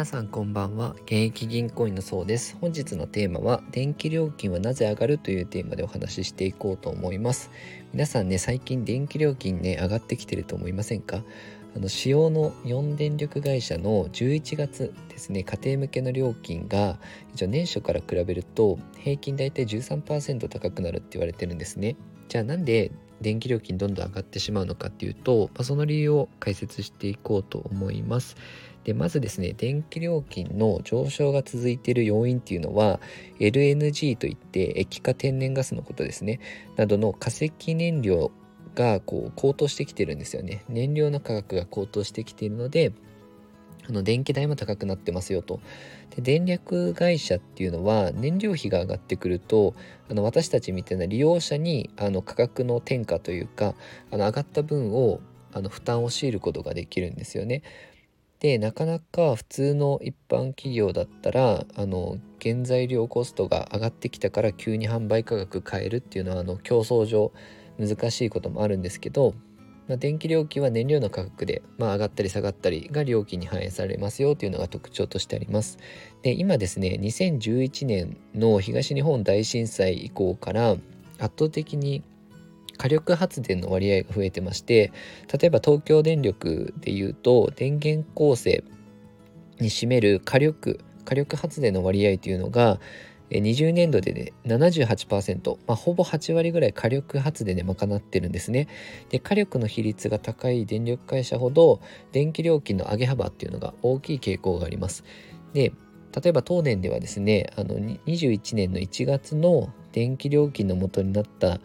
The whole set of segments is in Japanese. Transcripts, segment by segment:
皆さんこんばんは。現役銀行員のそうです。本日のテーマは電気料金はなぜ上がるというテーマでお話ししていこうと思います。皆さんね最近電気料金ね上がってきてると思いませんか？あの使用の4電力会社の11月ですね家庭向けの料金が一応年初から比べると平均大体13%高くなるって言われてるんですね。じゃあなんで電気料金どんどん上がってしまうのかっていうと、まあ、その理由を解説していこうと思います。でまずですね電気料金の上昇が続いている要因っていうのは LNG といって液化天然ガスのことですね。などの化石燃料がこう高騰してきてるんですよね。燃料の価格が高騰してきているのであの電気代も高くなってますよとで電力会社っていうのは燃料費が上がってくるとあの私たちみたいな利用者にあの価格の転嫁というかあの上がった分をあの負担を強いることができるんですよね。でなかなか普通の一般企業だったらあの原材料コストが上がってきたから急に販売価格変えるっていうのはあの競争上難しいこともあるんですけど、まあ、電気料金は燃料の価格で、まあ、上がったり下がったりが料金に反映されますよというのが特徴としてあります。で今ですね2011年の東日本大震災以降から圧倒的に火力発電の割合が増えてまして例えば東京電力でいうと電源構成に占める火力火力発電の割合というのが20年度で、ね、78%、まあ、ほぼ8割ぐらい火力発電で賄ってるんですね。で火力の比率が高い電力会社ほど電気料金の上げ幅っていうのが大きい傾向があります。で例えば東電ではですねあの21年の1月の電気料金の元になった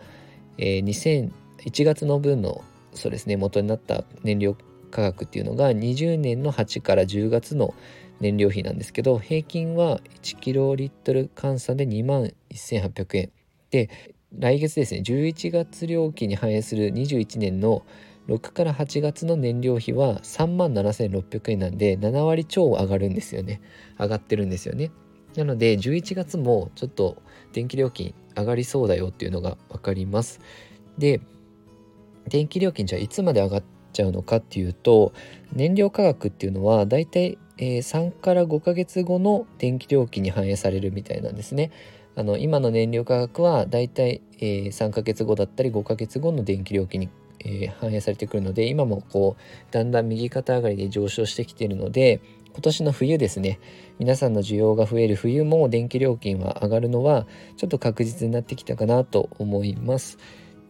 えー、2001月の分のそうですね元になった燃料価格っていうのが20年の8から10月の燃料費なんですけど平均は1キロリットル換算で2万1800円。で来月ですね11月料金に反映する21年の6から8月の燃料費は3万7600円なんで7割超上がるんですよね。上がってるんですよね。なので11月もちょっと電気料金上がりそうだよっていうのが分かります。で電気料金じゃあいつまで上がっちゃうのかっていうと燃料価格っていうのはだいたい3から5ヶ月後の電気料金に反映されるみたいなんですね。あの今の燃料価格はだいたい3ヶ月後だったり5ヶ月後の電気料金にえ、反映されてくるので今もこうだんだん右肩上がりで上昇してきているので今年の冬ですね皆さんの需要が増える冬も電気料金は上がるのはちょっと確実になってきたかなと思います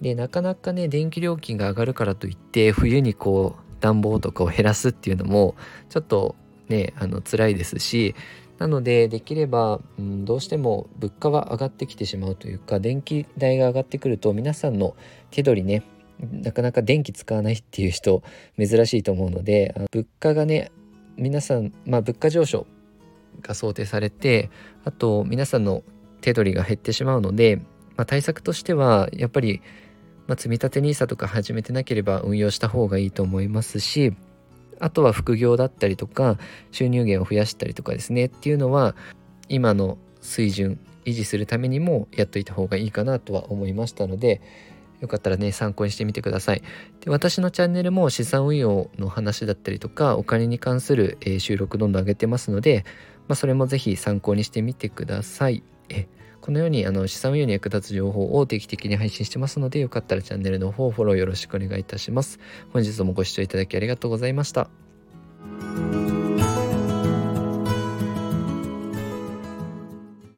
でなかなかね電気料金が上がるからといって冬にこう暖房とかを減らすっていうのもちょっとねあの辛いですしなのでできれば、うん、どうしても物価は上がってきてしまうというか電気代が上がってくると皆さんの手取りねなかなか電気使わないっていう人珍しいと思うので物価がね皆さん、まあ、物価上昇が想定されてあと皆さんの手取りが減ってしまうので、まあ、対策としてはやっぱり、まあ、積立 NISA とか始めてなければ運用した方がいいと思いますしあとは副業だったりとか収入源を増やしたりとかですねっていうのは今の水準維持するためにもやっといた方がいいかなとは思いましたのでよかったらね参考にしてみてください。で私のチャンネルも資産運用の話だったりとかお金に関する、えー、収録どんどん上げてますので、まあ、それもぜひ参考にしてみてください。えこのようにあの資産運用に役立つ情報を定期的に配信してますのでよかったらチャンネルの方フォローよろしくお願いいたします。本日もご視聴いただきありがとうございました。